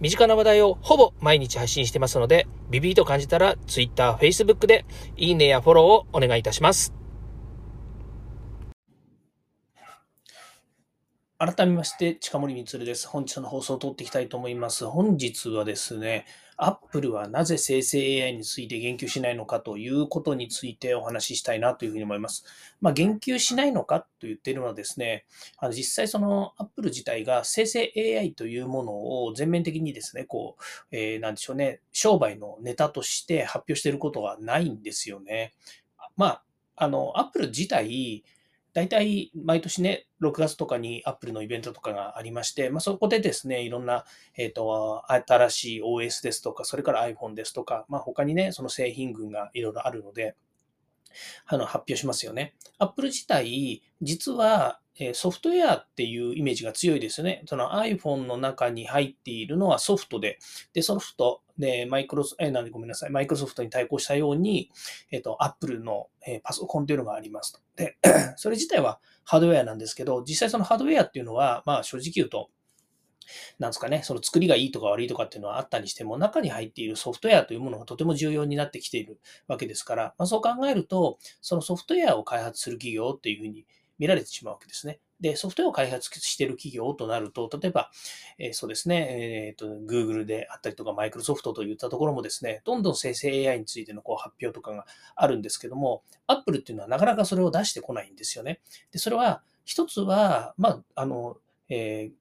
身近な話題をほぼ毎日配信してますので、ビビーと感じたら Twitter、Facebook でいいねやフォローをお願いいたします。改めまして、近森光です。本日の放送を撮っていきたいと思います。本日はですね、アップルはなぜ生成 AI について言及しないのかということについてお話ししたいなというふうに思います。まあ、言及しないのかと言っているのはですね、あの実際そのアップル自体が生成 AI というものを全面的にですね、こう、えー、なんでしょうね、商売のネタとして発表していることはないんですよね。まあ、あの、アップル自体、大体毎年ね、6月とかにアップルのイベントとかがありまして、まあ、そこでですね、いろんな、えっ、ー、と、新しい OS ですとか、それから iPhone ですとか、まあ、他にね、その製品群がいろいろあるので、あの、発表しますよね。Apple 自体、実は、えソフトウェアっていうイメージが強いですよね。その iPhone の中に入っているのはソフトで、で、ソフトで、マイクロソ、えなんでごめんなさい、マイクロソフトに対抗したように、えっ、と、Apple の、えパソコンというのがありますと。で、それ自体はハードウェアなんですけど、実際そのハードウェアっていうのは、まあ正直言うと、なんですかね、その作りがいいとか悪いとかっていうのはあったにしても、中に入っているソフトウェアというものがとても重要になってきているわけですから、まあ、そう考えると、そのソフトウェアを開発する企業っていうふうに見られてしまうわけですね。で、ソフトウェアを開発している企業となると、例えば、えー、そうですね、えっ、ー、と、Google であったりとか、Microsoft といったところもですね、どんどん生成 AI についてのこう発表とかがあるんですけども、Apple っていうのはなかなかそれを出してこないんですよね。で、それは、一つは、まあ、あの、えー、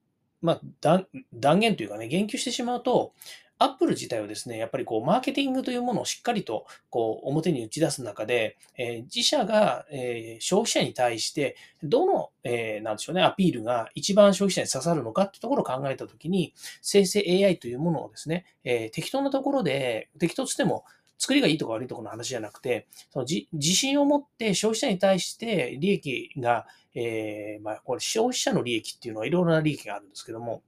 まあ、断言というかね、言及してしまうと、アップル自体はですね、やっぱりこう、マーケティングというものをしっかりと、こう、表に打ち出す中で、えー、自社が、えー、消費者に対して、どの、えー、なんでしょうね、アピールが一番消費者に刺さるのかってところを考えたときに、生成 AI というものをですね、え、適当なところで、適当としても、作りがいいとか悪いとかの話じゃなくて、その自信を持って消費者に対して利益が、え、まあ、これ消費者の利益っていうのはいろいろな利益があるんですけども、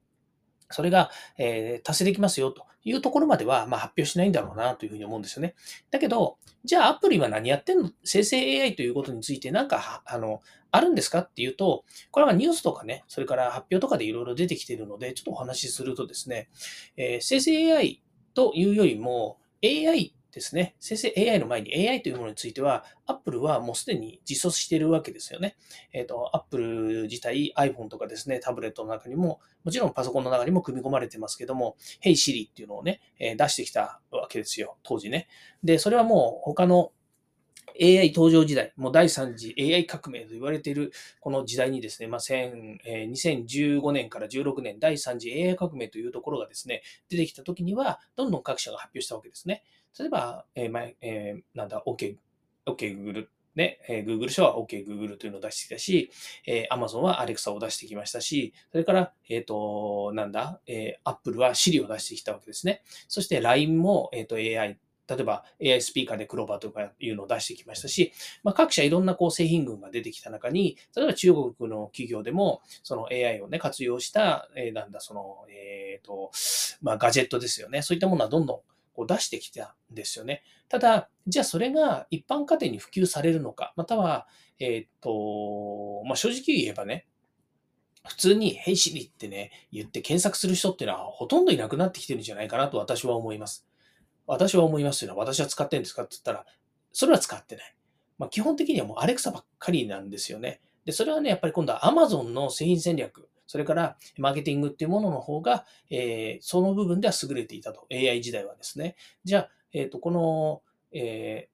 それが、えー、達成できますよというところまでは、まあ、発表しないんだろうなというふうに思うんですよね。だけど、じゃあアプリは何やってんの？生成 AI ということについてなんか、あの、あるんですかっていうと、これはニュースとかね、それから発表とかでいろいろ出てきているので、ちょっとお話しするとですね、えー、生成 AI というよりも、AI ですね。生成 AI の前に AI というものについては、Apple はもうすでに実装しているわけですよね。えっ、ー、と、Apple 自体 iPhone とかですね、タブレットの中にも、もちろんパソコンの中にも組み込まれてますけども、Hey Siri っていうのをね、え出してきたわけですよ、当時ね。で、それはもう他の AI 登場時代、もう第3次 AI 革命と言われているこの時代にですね、まあ、2015年から16年、第3次 AI 革命というところがですね、出てきたときには、どんどん各社が発表したわけですね。例えば、えーまえー、なんだ、OK、OK Google ね、えー、Google 社は OK Google というのを出してきたし、えー、Amazon は Alexa を出してきましたし、それから、えっ、ー、と、なんだ、えー、Apple は Siri を出してきたわけですね。そして LINE も、えっ、ー、と AI 例えば AI スピーカーでクローバーとかいうのを出してきましたし、まあ、各社いろんなこう製品群が出てきた中に、例えば中国の企業でも、その AI をね、活用した、えー、なんだ、その、えっ、ー、と、まあ、ガジェットですよね。そういったものはどんどんこう出してきたんですよね。ただ、じゃあそれが一般家庭に普及されるのか、または、えっ、ー、と、まあ、正直言えばね、普通に、ヘイシリってね、言って検索する人っていうのはほとんどいなくなってきてるんじゃないかなと私は思います。私は思いますよ。私は使ってるんですかって言ったら、それは使ってない。まあ、基本的にはもうアレクサばっかりなんですよね。で、それはね、やっぱり今度は Amazon の製品戦略、それからマーケティングっていうものの方が、えー、その部分では優れていたと。AI 時代はですね。じゃあ、えっ、ー、と、この、えー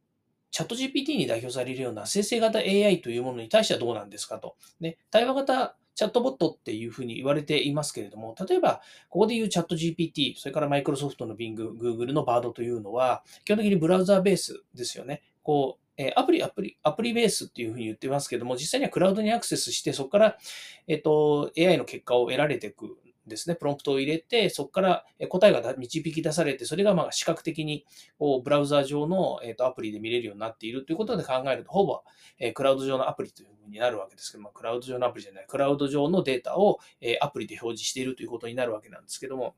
チャット GPT に代表されるような生成型 AI というものに対してはどうなんですかと。ね、対話型チャットボットっていうふうに言われていますけれども、例えば、ここで言うチャット GPT、それからマイクロソフトの Bing、Google の Bard というのは、基本的にブラウザーベースですよね。こう、えアプリ、アプリ、アプリベースっていうふうに言ってますけども、実際にはクラウドにアクセスして、そこから、えっ、と、AI の結果を得られていくですね、プロンプトを入れて、そこから答えが導き出されて、それがま視覚的にこうブラウザ上の、えー、とアプリで見れるようになっているということで考えると、ほぼ、え、クラウド上のアプリというふうになるわけですけども、クラウド上のアプリじゃない、クラウド上のデータを、え、アプリで表示しているということになるわけなんですけども、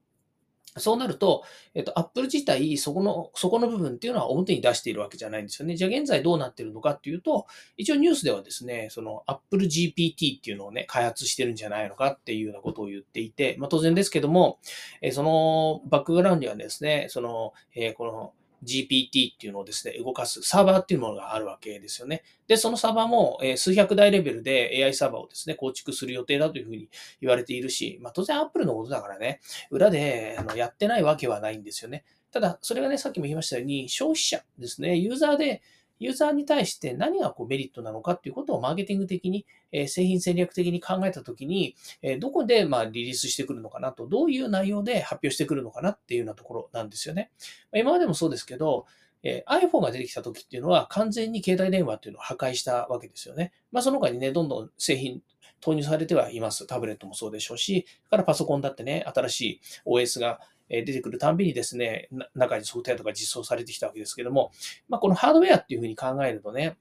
そうなると、えっと、 Apple自体、そこの、そこの部分っていうのは表に出しているわけじゃないんですよね。じゃあ現在どうなってるのかっていうと、一応ニュースではですね、そのアップル GPT っていうのをね、開発してるんじゃないのかっていうようなことを言っていて、まあ当然ですけども、えそのバックグラウンドにはですね、その、えこの GPT っていうのをですね、動かすサーバーっていうものがあるわけですよね。で、そのサーバーも、数百台レベルで AI サーバーをですね、構築する予定だというふうに言われているし、まあ当然 Apple のことだからね、裏であのやってないわけはないんですよね。ただ、それがね、さっきも言いましたように、消費者ですね、ユーザーでユーザーに対して何がこうメリットなのかっていうことをマーケティング的に、え製品戦略的に考えたときに、えどこでまリリースしてくるのかなと、どういう内容で発表してくるのかなっていうようなところなんですよね。今までもそうですけど、え iPhone が出てきた時っていうのは完全に携帯電話っていうのを破壊したわけですよね。まあその他にね、どんどん製品投入されてはいます。タブレットもそうでしょうし、からパソコンだってね、新しい OS が出てくるたんびにですね、中にソフトウェアとか実装されてきたわけですけども、まあ、このハードウェアっていうふうに考えるとね、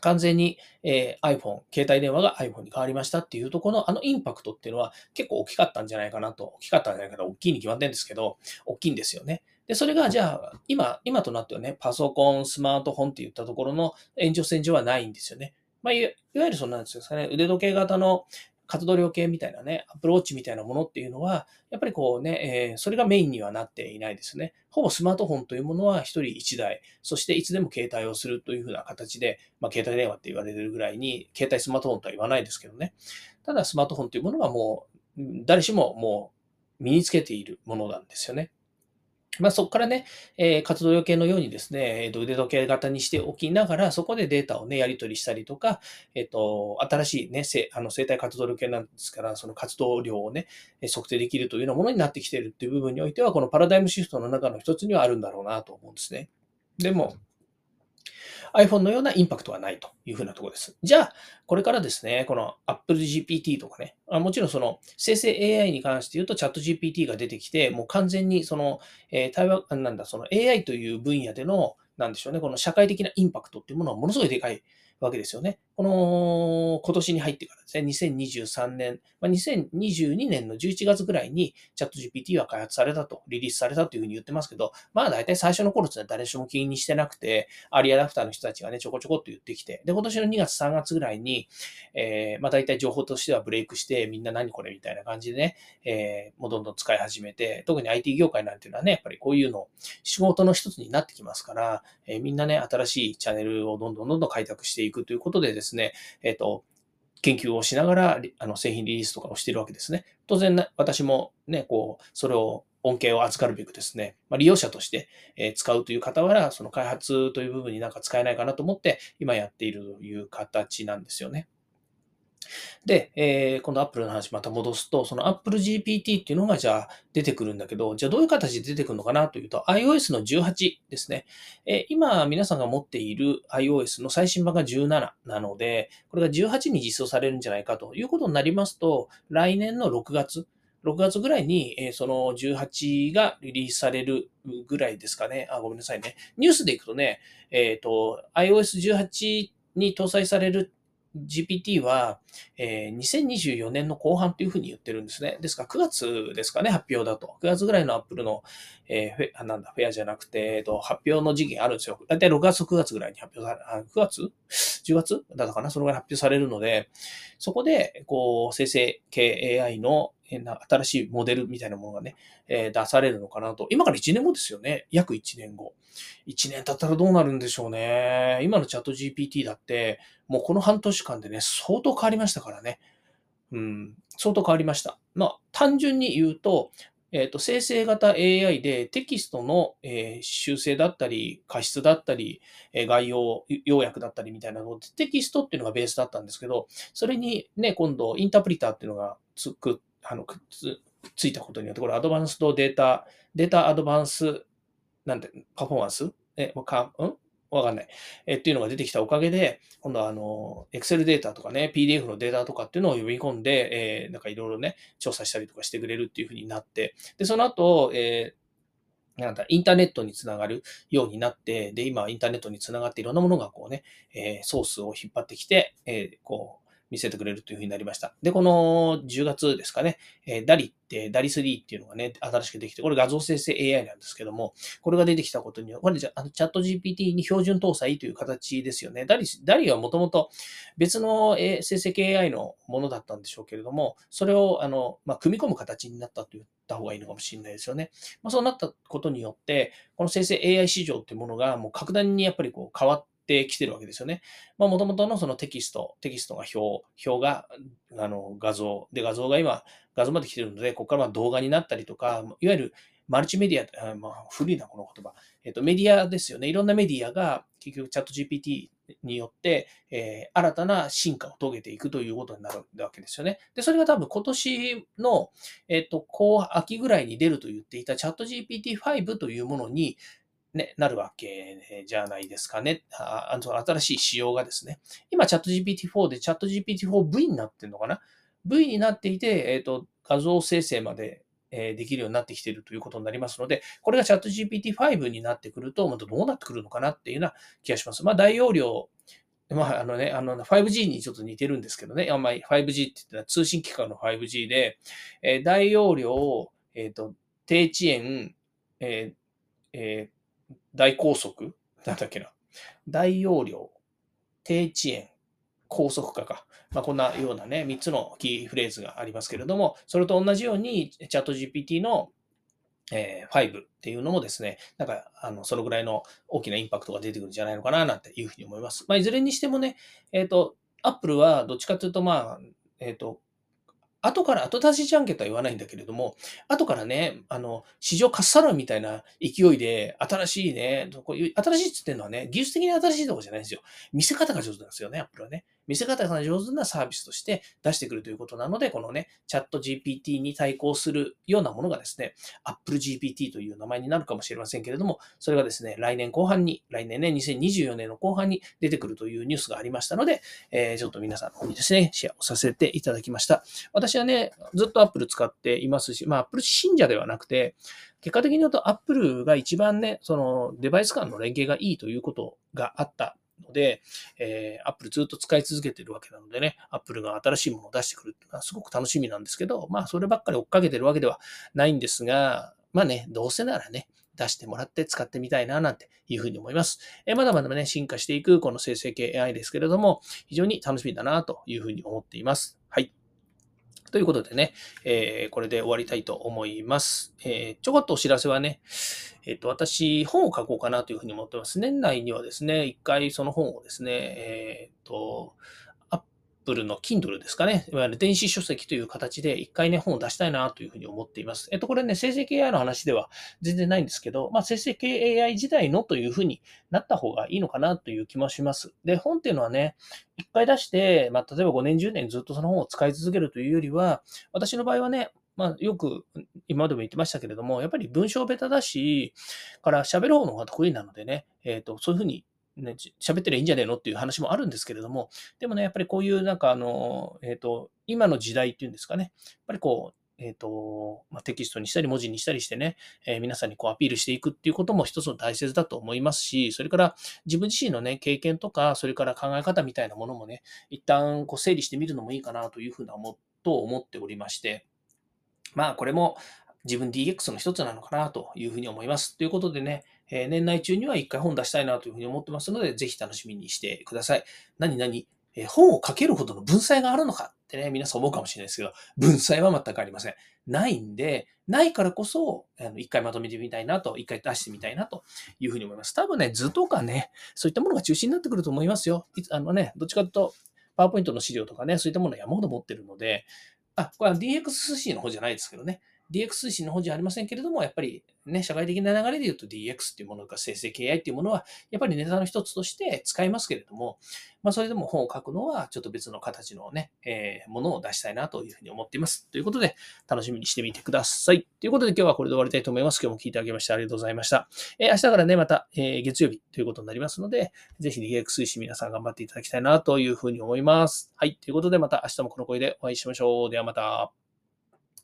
完全に、え iPhone、携帯電話が iPhone に変わりましたっていうとこのあのインパクトっていうのは結構大きかったんじゃないかなと。大きかったんじゃないかな。大きいに決まってるんですけど、大きいんですよね。で、それがじゃあ、今、今となってはね、パソコン、スマートフォンって言ったところの延長線上はないんですよね。まあ、いわゆるそんなんですかね、腕時計型の活動量計みたいなね、アプローチみたいなものっていうのは、やっぱりこうね、えー、それがメインにはなっていないですね。ほぼスマートフォンというものは一人一台、そしていつでも携帯をするというふうな形で、まあ、携帯電話って言われてるぐらいに、携帯スマートフォンとは言わないですけどね。ただスマートフォンというものはもう、誰しももう身につけているものなんですよね。まあ、そこからね、えー、活動量計のようにですね、えー、腕時計型にしておきながら、そこでデータをね、やり取りしたりとか、えっ、ー、と、新しいね、せあの生体活動量計なんですから、その活動量をね、測定できるというようなものになってきているっていう部分においては、このパラダイムシフトの中の一つにはあるんだろうなと思うんですね。でも、iPhone のようなインパクトはないというふうなところです。じゃあ、これからですね、この Apple GPT とかね、もちろんその生成 AI に関して言うとチャット GPT が出てきて、もう完全にその、え、対話、なんだ、その AI という分野での、なんでしょうね、この社会的なインパクトっていうものはものすごいでかいわけですよね。この、今年に入ってからですね、2023年、まあ、2022年の11月ぐらいにチャット GPT は開発されたと、リリースされたというふうに言ってますけど、まあ大体最初の頃ってのは誰しも気にしてなくて、アリアダプターの人たちがね、ちょこちょこっと言ってきて、で、今年の2月3月ぐらいに、えー、まあ大体情報としてはブレイクして、みんな何これみたいな感じでね、えー、もうどんどん使い始めて、特に IT 業界なんていうのはね、やっぱりこういうの、仕事の一つになってきますから、えー、みんなね、新しいチャンネルをどんどんどんどん開拓していくいくということでですね、えっ、ー、と、研究をしながら、あの、製品リリースとかをしているわけですね。当然、私もね、こう、それを、恩恵を預かるべくですね、まあ、利用者として、え使うという傍ら、その開発という部分になんか使えないかなと思って、今やっているという形なんですよね。で、えー、今度 Apple の話また戻すと、その Apple GPT っていうのがじゃあ出てくるんだけど、じゃあどういう形で出てくるのかなというと、iOS の18ですね。えー、今皆さんが持っている iOS の最新版が17なので、これが18に実装されるんじゃないかということになりますと、来年の6月、6月ぐらいに、えー、その18がリリースされるぐらいですかね。あ、ごめんなさいね。ニュースでいくとね、えっ、ー、と、iOS18 に搭載される GPT は、えー、2024年の後半というふうに言ってるんですね。ですから9月ですかね、発表だと。9月ぐらいのアップルの、えー、フェなんだ、フェアじゃなくて、えー、と発表の時期があるんですよ。だいたい6月、9月ぐらいに発表され、あ9月 ?10 月だったかな？そのぐらい発表されるので、そこで、こう、生成系 AI のな新しいモデルみたいなものがね、え、出されるのかなと。今から1年後ですよね。約1年後。1年経ったらどうなるんでしょうね。今のチャット GPT だって、もうこの半年間でね、相当変わりましたからね。うん、相当変わりました。まあ、単純に言うと、えっ、ー、と、生成型 AI でテキストの、えー、修正だったり、過失だったり、えー、概要、要約だったりみたいなので、テキストっていうのがベースだったんですけど、それにね、今度、インタープリターっていうのがつく、あの、くっつ、ついたことによって、これアドバンスとデータ、データアドバンス、なんて、パフォーマンス？え、わか、ん？わかんない。えっていうのが出てきたおかげで、今度はあの、Excel データとかね、PDF のデータとかっていうのを呼び込んで、えー、なんかいろいろね、調査したりとかしてくれるっていうふうになって、で、その後、えー、なんだ、インターネットにつながるようになって、で、今、インターネットにつながっていろんなものがこうね、えー、ソースを引っ張ってきて、えー、こう、見せてくれるというふうになりました。で、この10月ですかね、えー、ダリって、ダリ3っていうのがね、新しくできて、これ画像生成 AI なんですけども、これが出てきたことには、これじゃあのチャット GPT に標準搭載という形ですよね。ダリ、ダリはもともと別の生成系 AI のものだったんでしょうけれども、それを、あの、まあ、組み込む形になったと言った方がいいのかもしれないですよね。まあ、そうなったことによって、この生成 AI 市場っていうものがもう格段にやっぱりこう変わって、ってきてるわけですよね。まあ、もともとのそのテキスト、テキストが表、表があの画像、で、画像が今、画像まで来てるので、ここからま動画になったりとか、いわゆるマルチメディア、あまあ、古いな、この言葉。えっ、と、メディアですよね。いろんなメディアが、結局、チャット GPT によって、えー、新たな進化を遂げていくということになるわけですよね。で、それが多分今年の、えっ、と、後、秋ぐらいに出ると言っていたチャット GPT-5 というものに、ね、なるわけじゃないですかね。あ新しい仕様がですね。今、チャット GPT-4 でチャット GPT-4V になってるのかな ?V になっていて、えっ、ー、と、画像生成までえできるようになってきているということになりますので、これがチャット GPT-5 になってくると、またどうなってくるのかなっていうような気がします。まあ、大容量、まあ、あのね、あの、5G にちょっと似てるんですけどね。あんまあ、5G って言ったら通信機関の 5G で、えー、大容量、えっ、と、低遅延、ええー大高速？なんだっけな？大容量、低遅延、高速化か？まあ、こんなようなね、3つのキーフレーズがありますけれども、それと同じように、チャット GPT のえー、5っていうのもですね、なんか、あの、そのぐらいの大きなインパクトが出てくるんじゃないのかな、なんていうふうに思います。まあ、いずれにしてもね、えっ、ー、と、Apple はどっちかというと、まあ、えっ、ー、と、後から後出しじゃんけとは言わないんだけれども、後からね、あの、市場かっさらうみたいな勢いで、新しいね、こういう、新しいって言ってるのはね、技術的に新しいとこじゃないんですよ。見せ方が上手なんですよね、アップルはね。見せ方が上手なサービスとして出してくるということなので、このね、チャット GPT に対抗するようなものがですね、Apple GPT という名前になるかもしれませんけれども、それがですね、来年後半に、来年ね、2024年の後半に出てくるというニュースがありましたので、えー、ちょっと皆さんの方にですね、シェアをさせていただきました。私はね、ずっと Apple 使っていますし、まあ Apple 信者ではなくて、結果的に言うと Apple が一番ね、そのデバイス間の連携がいいということがあったので、えー、Apple ずっと使い続けてるわけなのでね、Apple が新しいものを出してくるっていうのはすごく楽しみなんですけど、まあそればっかり追っかけてるわけではないんですが、まあね、どうせならね、出してもらって使ってみたいななんていうふうに思います。えまだまだね、進化していくこの生成系 AI ですけれども、非常に楽しみだなというふうに思っています。はい。ということでね、えー、これで終わりたいと思います。えー、ちょこっとお知らせはね、えっ、ー、と、私、本を書こうかなというふうに思ってます。年内にはですね、一回その本をですね、えっ、と、Apple の Kindle ですかね。いわゆる電子書籍という形で一回ね、本を出したいなというふうに思っています。えっと、これね、生成系 AI の話では全然ないんですけど、まあ、生成系 AI 時代のというふうになった方がいいのかなという気もします。で、本っていうのはね、一回出して、まあ、例えば5年、10年ずっとその本を使い続けるというよりは、私の場合はね、まあ、よく今までも言ってましたけれども、やっぱり文章ベタだし、から喋る方の方が得意なのでね、えっ、ー、と、そういうふうにね、喋ってりゃいいんじゃねえのっていう話もあるんですけれども、でもね、やっぱりこういうなんかあの、えっ、ー、と、今の時代っていうんですかね、やっぱりこう、えっ、ー、と、まあ、テキストにしたり文字にしたりしてね、えー、皆さんにこうアピールしていくっていうことも一つの大切だと思いますし、それから自分自身のね、経験とか、それから考え方みたいなものもね、一旦こう整理してみるのもいいかなというふうな思と思っておりまして、まあこれも自分 DX の一つなのかなというふうに思います。ということでね、え、年内中には一回本出したいなというふうに思ってますので、ぜひ楽しみにしてください。何々、え、本を書けるほどの文才があるのかってね、皆さん思うかもしれないですけど、文才は全くありません。ないんで、ないからこそ、あの一回まとめてみたいなと、一回出してみたいなというふうに思います。多分ね、図とかね、そういったものが中心になってくると思いますよ。あのね、どっちかというと、パワーポイントの資料とかね、そういったものは山ほど持ってるので、あ、これは DXC の方じゃないですけどね、DX 推進の方じゃありませんけれども、やっぱりね、社会的な流れで言うと DX っていうものが生成 AI っていうものは、やっぱりネタの一つとして使いますけれども、まあ、それでも本を書くのは、ちょっと別の形のね、えー、ものを出したいなというふうに思っています。ということで、楽しみにしてみてください。ということで、今日はこれで終わりたいと思います。今日も聞いてあげましてありがとうございました。えー、明日からね、また、えー、月曜日ということになりますので、ぜひ DX 推進皆さん頑張っていただきたいなというふうに思います。はい。ということで、また明日もこの声でお会いしましょう。ではまた。